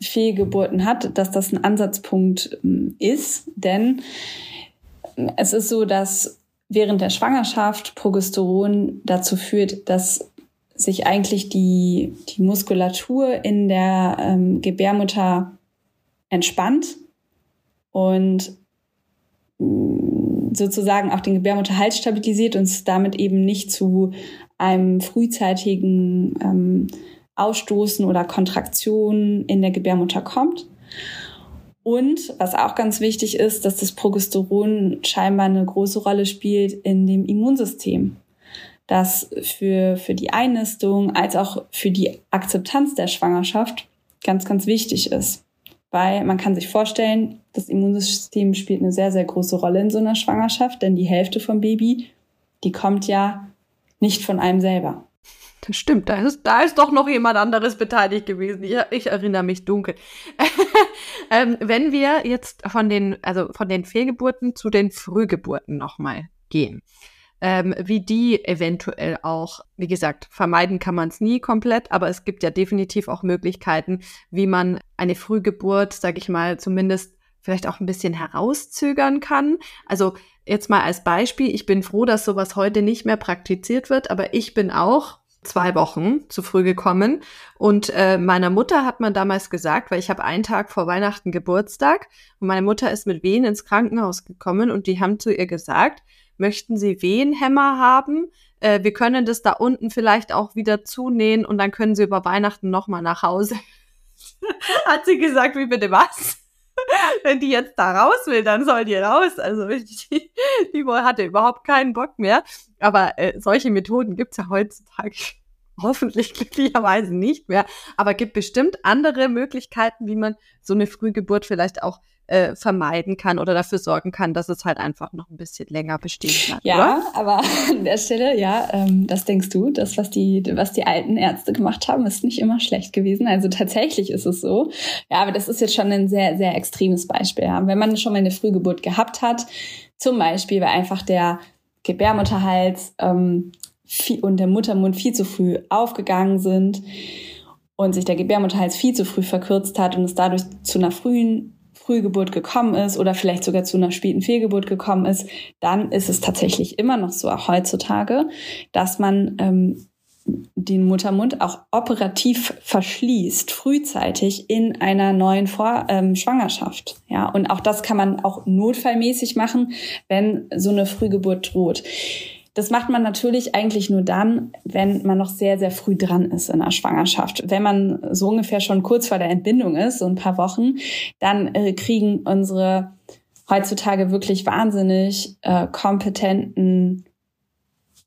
Fehlgeburten hat, dass das ein Ansatzpunkt ähm, ist. Denn es ist so, dass während der Schwangerschaft Progesteron dazu führt, dass sich eigentlich die, die Muskulatur in der ähm, Gebärmutter entspannt und mm, sozusagen auch den Gebärmutterhals stabilisiert und es damit eben nicht zu einem frühzeitigen ähm, Ausstoßen oder Kontraktion in der Gebärmutter kommt. Und was auch ganz wichtig ist, dass das Progesteron scheinbar eine große Rolle spielt in dem Immunsystem, das für, für die Einnistung als auch für die Akzeptanz der Schwangerschaft ganz, ganz wichtig ist weil man kann sich vorstellen, das Immunsystem spielt eine sehr, sehr große Rolle in so einer Schwangerschaft, denn die Hälfte vom Baby, die kommt ja nicht von einem selber. Das stimmt, da ist, da ist doch noch jemand anderes beteiligt gewesen. Ich, ich erinnere mich dunkel. ähm, wenn wir jetzt von den, also von den Fehlgeburten zu den Frühgeburten nochmal gehen ähm, wie die eventuell auch, wie gesagt, vermeiden kann man es nie komplett, aber es gibt ja definitiv auch Möglichkeiten, wie man eine Frühgeburt, sage ich mal, zumindest vielleicht auch ein bisschen herauszögern kann. Also jetzt mal als Beispiel, ich bin froh, dass sowas heute nicht mehr praktiziert wird, aber ich bin auch zwei Wochen zu früh gekommen. Und äh, meiner Mutter hat man damals gesagt, weil ich habe einen Tag vor Weihnachten Geburtstag und meine Mutter ist mit Wehen ins Krankenhaus gekommen und die haben zu ihr gesagt, möchten Sie Wehenhämmer haben? Äh, wir können das da unten vielleicht auch wieder zunähen und dann können Sie über Weihnachten nochmal nach Hause. Hat sie gesagt, wie bitte was? Wenn die jetzt da raus will, dann soll die raus. Also die, die hatte überhaupt keinen Bock mehr. Aber äh, solche Methoden gibt's ja heutzutage hoffentlich glücklicherweise nicht mehr. Aber gibt bestimmt andere Möglichkeiten, wie man so eine Frühgeburt vielleicht auch äh, vermeiden kann oder dafür sorgen kann, dass es halt einfach noch ein bisschen länger bestehen kann. Ja, oder? aber an der Stelle, ja, ähm, das denkst du, das, was die, was die alten Ärzte gemacht haben, ist nicht immer schlecht gewesen. Also tatsächlich ist es so. Ja, aber das ist jetzt schon ein sehr, sehr extremes Beispiel. Ja. Wenn man schon mal eine Frühgeburt gehabt hat, zum Beispiel, weil einfach der Gebärmutterhals ähm, viel, und der Muttermund viel zu früh aufgegangen sind und sich der Gebärmutterhals viel zu früh verkürzt hat und es dadurch zu einer frühen Frühgeburt gekommen ist oder vielleicht sogar zu einer späten Fehlgeburt gekommen ist, dann ist es tatsächlich immer noch so, auch heutzutage, dass man ähm, den Muttermund auch operativ verschließt, frühzeitig in einer neuen Vor ähm, Schwangerschaft. Ja, und auch das kann man auch notfallmäßig machen, wenn so eine Frühgeburt droht. Das macht man natürlich eigentlich nur dann, wenn man noch sehr, sehr früh dran ist in der Schwangerschaft. Wenn man so ungefähr schon kurz vor der Entbindung ist, so ein paar Wochen, dann äh, kriegen unsere heutzutage wirklich wahnsinnig äh, kompetenten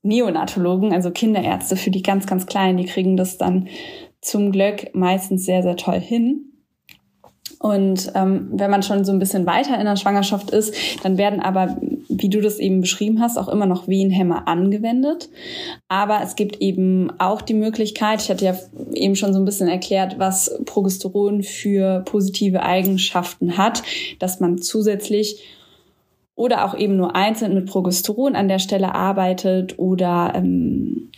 Neonatologen, also Kinderärzte für die ganz, ganz Kleinen, die kriegen das dann zum Glück meistens sehr, sehr toll hin. Und ähm, wenn man schon so ein bisschen weiter in der Schwangerschaft ist, dann werden aber, wie du das eben beschrieben hast, auch immer noch Wehenhämmer angewendet. Aber es gibt eben auch die Möglichkeit, ich hatte ja eben schon so ein bisschen erklärt, was Progesteron für positive Eigenschaften hat, dass man zusätzlich oder auch eben nur einzeln mit Progesteron an der Stelle arbeitet oder ähm,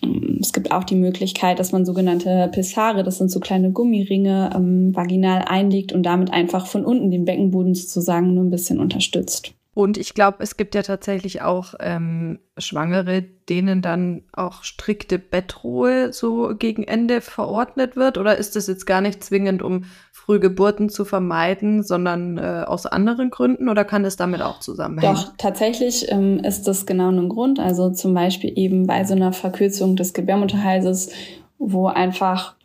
es gibt auch die Möglichkeit, dass man sogenannte Pessare, das sind so kleine Gummiringe, ähm, vaginal einlegt und damit einfach von unten den Beckenboden sozusagen nur ein bisschen unterstützt. Und ich glaube, es gibt ja tatsächlich auch ähm, Schwangere, denen dann auch strikte Bettruhe so gegen Ende verordnet wird. Oder ist das jetzt gar nicht zwingend, um Frühgeburten zu vermeiden, sondern äh, aus anderen Gründen? Oder kann das damit auch zusammenhängen? Doch, tatsächlich ähm, ist das genau ein Grund. Also zum Beispiel eben bei so einer Verkürzung des Gebärmutterhalses, wo einfach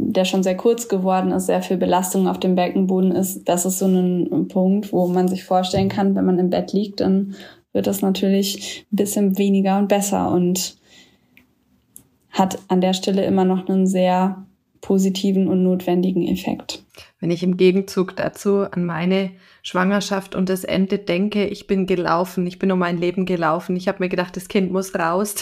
der schon sehr kurz geworden ist, sehr viel Belastung auf dem Beckenboden ist, das ist so ein Punkt, wo man sich vorstellen kann, wenn man im Bett liegt, dann wird das natürlich ein bisschen weniger und besser und hat an der Stelle immer noch einen sehr positiven und notwendigen Effekt. Wenn ich im Gegenzug dazu an meine Schwangerschaft und das Ende denke, ich bin gelaufen, ich bin um mein Leben gelaufen, ich habe mir gedacht, das Kind muss raus.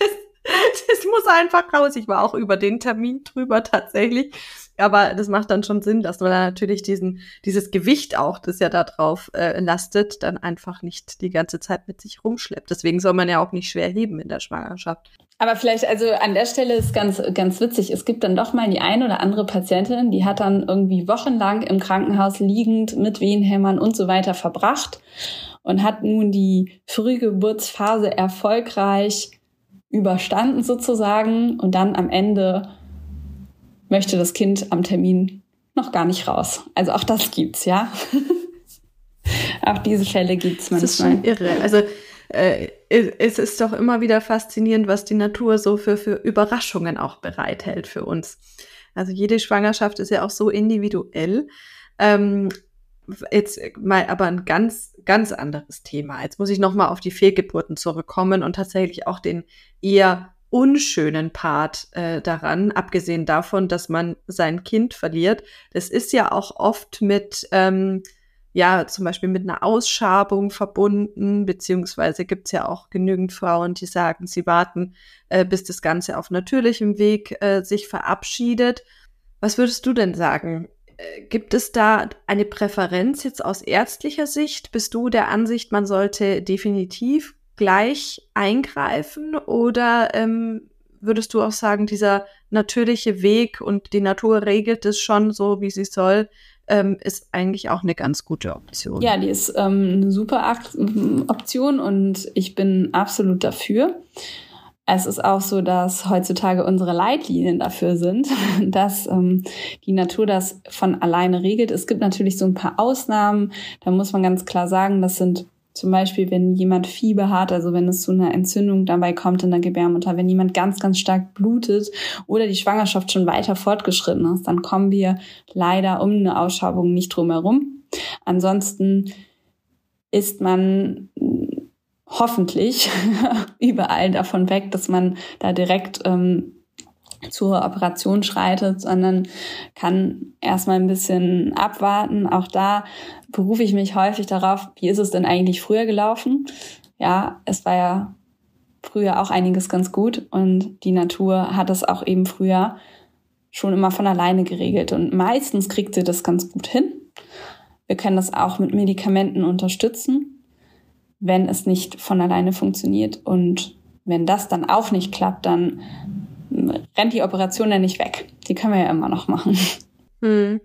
das muss einfach raus. Ich war auch über den Termin drüber tatsächlich. Aber das macht dann schon Sinn, dass man da natürlich diesen, dieses Gewicht auch, das ja da drauf äh, lastet, dann einfach nicht die ganze Zeit mit sich rumschleppt. Deswegen soll man ja auch nicht schwer heben in der Schwangerschaft. Aber vielleicht, also an der Stelle ist ganz, ganz witzig. Es gibt dann doch mal die eine oder andere Patientin, die hat dann irgendwie wochenlang im Krankenhaus liegend mit Wehenhämmern und so weiter verbracht und hat nun die Frühgeburtsphase erfolgreich überstanden sozusagen und dann am Ende möchte das Kind am Termin noch gar nicht raus. Also auch das gibt's, ja. auch diese Fälle gibt's manchmal. Das ist schon irre. Also äh, es ist doch immer wieder faszinierend, was die Natur so für, für Überraschungen auch bereithält für uns. Also jede Schwangerschaft ist ja auch so individuell. Ähm, jetzt mal aber ein ganz, ganz anderes Thema. Jetzt muss ich nochmal auf die Fehlgeburten zurückkommen und tatsächlich auch den eher unschönen Part äh, daran, abgesehen davon, dass man sein Kind verliert. Das ist ja auch oft mit, ähm, ja, zum Beispiel mit einer Ausschabung verbunden, beziehungsweise gibt es ja auch genügend Frauen, die sagen, sie warten, äh, bis das Ganze auf natürlichem Weg äh, sich verabschiedet. Was würdest du denn sagen? Gibt es da eine Präferenz jetzt aus ärztlicher Sicht? Bist du der Ansicht, man sollte definitiv gleich eingreifen oder ähm, würdest du auch sagen, dieser natürliche Weg und die Natur regelt es schon so, wie sie soll, ähm, ist eigentlich auch eine ganz gute Option. Ja, die ist ähm, eine super Option und ich bin absolut dafür. Es ist auch so, dass heutzutage unsere Leitlinien dafür sind, dass ähm, die Natur das von alleine regelt. Es gibt natürlich so ein paar Ausnahmen. Da muss man ganz klar sagen, das sind zum Beispiel, wenn jemand Fieber hat, also wenn es zu einer Entzündung dabei kommt in der Gebärmutter, wenn jemand ganz, ganz stark blutet oder die Schwangerschaft schon weiter fortgeschritten ist, dann kommen wir leider um eine Ausschabung nicht drum herum. Ansonsten ist man hoffentlich überall davon weg, dass man da direkt ähm, zur Operation schreitet, sondern kann erstmal ein bisschen abwarten. Auch da berufe ich mich häufig darauf, wie ist es denn eigentlich früher gelaufen? Ja, es war ja früher auch einiges ganz gut und die Natur hat es auch eben früher schon immer von alleine geregelt und meistens kriegt sie das ganz gut hin. Wir können das auch mit Medikamenten unterstützen, wenn es nicht von alleine funktioniert und wenn das dann auch nicht klappt, dann rennt die Operation ja nicht weg. Die können wir ja immer noch machen. Hm.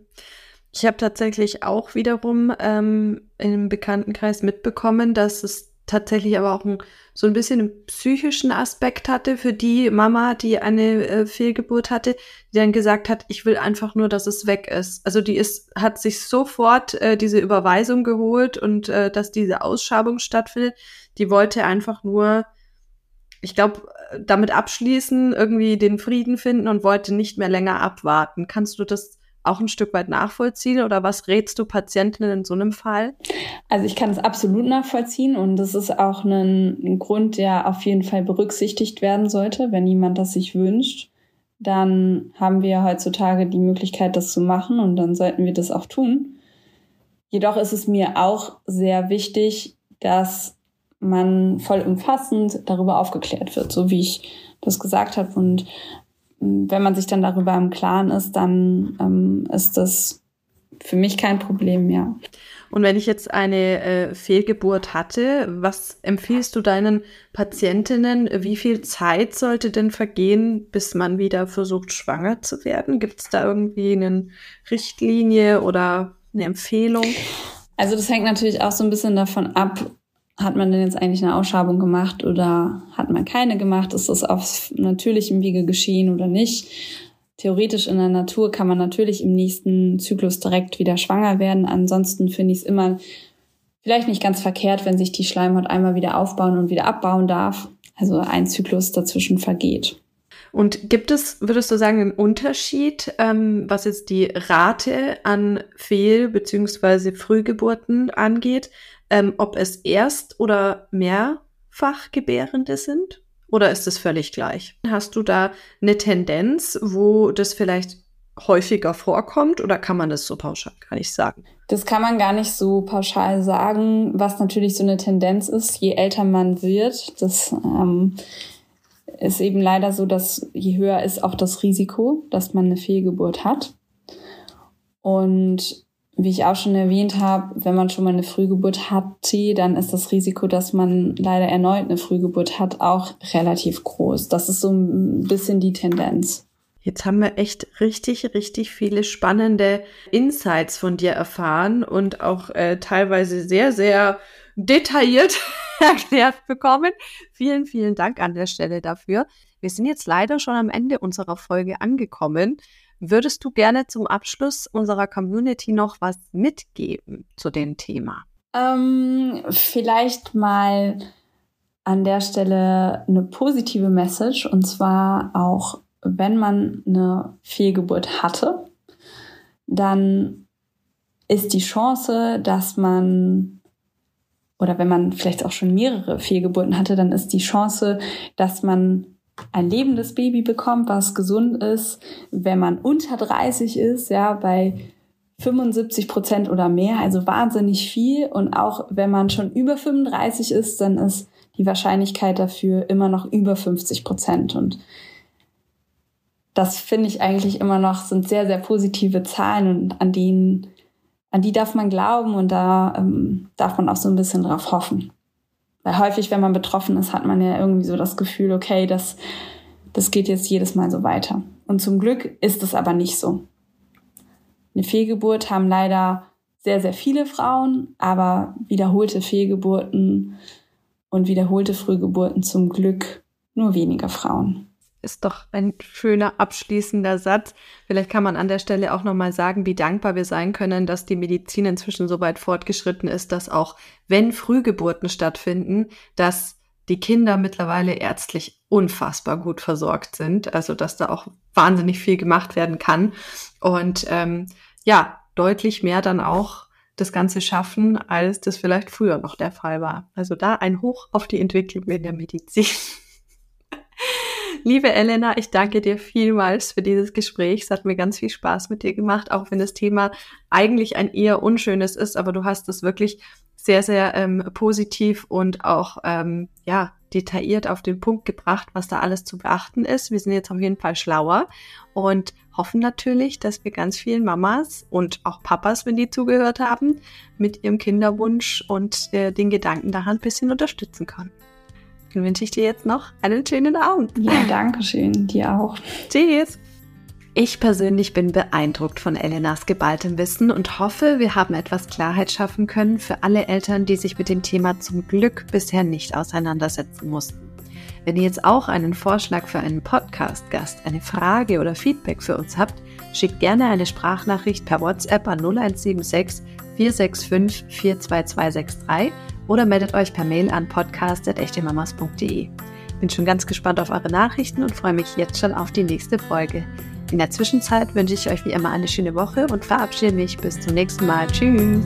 Ich habe tatsächlich auch wiederum ähm, im Bekanntenkreis mitbekommen, dass es tatsächlich aber auch ein, so ein bisschen einen psychischen Aspekt hatte für die Mama, die eine äh, Fehlgeburt hatte, die dann gesagt hat, ich will einfach nur, dass es weg ist. Also die ist, hat sich sofort äh, diese Überweisung geholt und äh, dass diese Ausschabung stattfindet. Die wollte einfach nur ich glaube, damit abschließen, irgendwie den Frieden finden und wollte nicht mehr länger abwarten. Kannst du das auch ein Stück weit nachvollziehen oder was rätst du Patientinnen in so einem Fall? Also ich kann es absolut nachvollziehen und das ist auch ein, ein, Grund, der auf jeden Fall berücksichtigt werden sollte, wenn jemand das sich wünscht. Dann haben wir heutzutage die Möglichkeit, das zu machen und dann sollten wir das auch tun. Jedoch ist es mir auch sehr wichtig, dass man vollumfassend darüber aufgeklärt wird, so wie ich das gesagt habe. Und wenn man sich dann darüber im Klaren ist, dann ähm, ist das für mich kein Problem mehr. Und wenn ich jetzt eine äh, Fehlgeburt hatte, was empfiehlst du deinen Patientinnen? Wie viel Zeit sollte denn vergehen, bis man wieder versucht, schwanger zu werden? Gibt es da irgendwie eine Richtlinie oder eine Empfehlung? Also das hängt natürlich auch so ein bisschen davon ab, hat man denn jetzt eigentlich eine Ausschabung gemacht oder hat man keine gemacht? Ist das auf natürlichem Wege geschehen oder nicht? Theoretisch in der Natur kann man natürlich im nächsten Zyklus direkt wieder schwanger werden. Ansonsten finde ich es immer vielleicht nicht ganz verkehrt, wenn sich die Schleimhaut einmal wieder aufbauen und wieder abbauen darf. Also ein Zyklus dazwischen vergeht. Und gibt es, würdest du sagen, einen Unterschied, ähm, was jetzt die Rate an Fehl- bzw. Frühgeburten angeht, ähm, ob es Erst- oder Mehrfachgebärende sind? Oder ist es völlig gleich? Hast du da eine Tendenz, wo das vielleicht häufiger vorkommt oder kann man das so pauschal gar nicht sagen? Das kann man gar nicht so pauschal sagen, was natürlich so eine Tendenz ist, je älter man wird. Das ähm, ist eben leider so, dass je höher ist auch das Risiko, dass man eine Fehlgeburt hat. Und wie ich auch schon erwähnt habe, wenn man schon mal eine Frühgeburt hatte, dann ist das Risiko, dass man leider erneut eine Frühgeburt hat, auch relativ groß. Das ist so ein bisschen die Tendenz. Jetzt haben wir echt richtig, richtig viele spannende Insights von dir erfahren und auch äh, teilweise sehr, sehr detailliert erklärt bekommen. Vielen, vielen Dank an der Stelle dafür. Wir sind jetzt leider schon am Ende unserer Folge angekommen. Würdest du gerne zum Abschluss unserer Community noch was mitgeben zu dem Thema? Ähm, vielleicht mal an der Stelle eine positive Message und zwar auch, wenn man eine Fehlgeburt hatte, dann ist die Chance, dass man oder wenn man vielleicht auch schon mehrere Fehlgeburten hatte, dann ist die Chance, dass man ein lebendes Baby bekommt, was gesund ist, wenn man unter 30 ist, ja, bei 75 Prozent oder mehr, also wahnsinnig viel. Und auch wenn man schon über 35 ist, dann ist die Wahrscheinlichkeit dafür immer noch über 50 Prozent. Und das finde ich eigentlich immer noch, sind sehr, sehr positive Zahlen und an denen, an die darf man glauben und da ähm, darf man auch so ein bisschen drauf hoffen. Weil häufig, wenn man betroffen ist, hat man ja irgendwie so das Gefühl, okay, das, das geht jetzt jedes Mal so weiter. Und zum Glück ist es aber nicht so. Eine Fehlgeburt haben leider sehr, sehr viele Frauen, aber wiederholte Fehlgeburten und wiederholte Frühgeburten zum Glück nur weniger Frauen ist doch ein schöner abschließender Satz. Vielleicht kann man an der Stelle auch nochmal sagen, wie dankbar wir sein können, dass die Medizin inzwischen so weit fortgeschritten ist, dass auch wenn Frühgeburten stattfinden, dass die Kinder mittlerweile ärztlich unfassbar gut versorgt sind. Also dass da auch wahnsinnig viel gemacht werden kann. Und ähm, ja, deutlich mehr dann auch das Ganze schaffen, als das vielleicht früher noch der Fall war. Also da ein Hoch auf die Entwicklung in der Medizin. Liebe Elena, ich danke dir vielmals für dieses Gespräch. Es hat mir ganz viel Spaß mit dir gemacht, auch wenn das Thema eigentlich ein eher unschönes ist, aber du hast es wirklich sehr, sehr ähm, positiv und auch ähm, ja detailliert auf den Punkt gebracht, was da alles zu beachten ist. Wir sind jetzt auf jeden Fall schlauer und hoffen natürlich, dass wir ganz vielen Mamas und auch Papas, wenn die zugehört haben, mit ihrem Kinderwunsch und äh, den Gedanken daran ein bisschen unterstützen können. Dann wünsche ich dir jetzt noch einen schönen Abend. Ja, danke schön. Dir auch. Tschüss. Ich persönlich bin beeindruckt von Elenas geballtem Wissen und hoffe, wir haben etwas Klarheit schaffen können für alle Eltern, die sich mit dem Thema zum Glück bisher nicht auseinandersetzen mussten. Wenn ihr jetzt auch einen Vorschlag für einen Podcast-Gast, eine Frage oder Feedback für uns habt, schickt gerne eine Sprachnachricht per WhatsApp an 0176 465 42263 oder meldet euch per Mail an podcast.echtemamas.de. Bin schon ganz gespannt auf eure Nachrichten und freue mich jetzt schon auf die nächste Folge. In der Zwischenzeit wünsche ich euch wie immer eine schöne Woche und verabschiede mich bis zum nächsten Mal. Tschüss!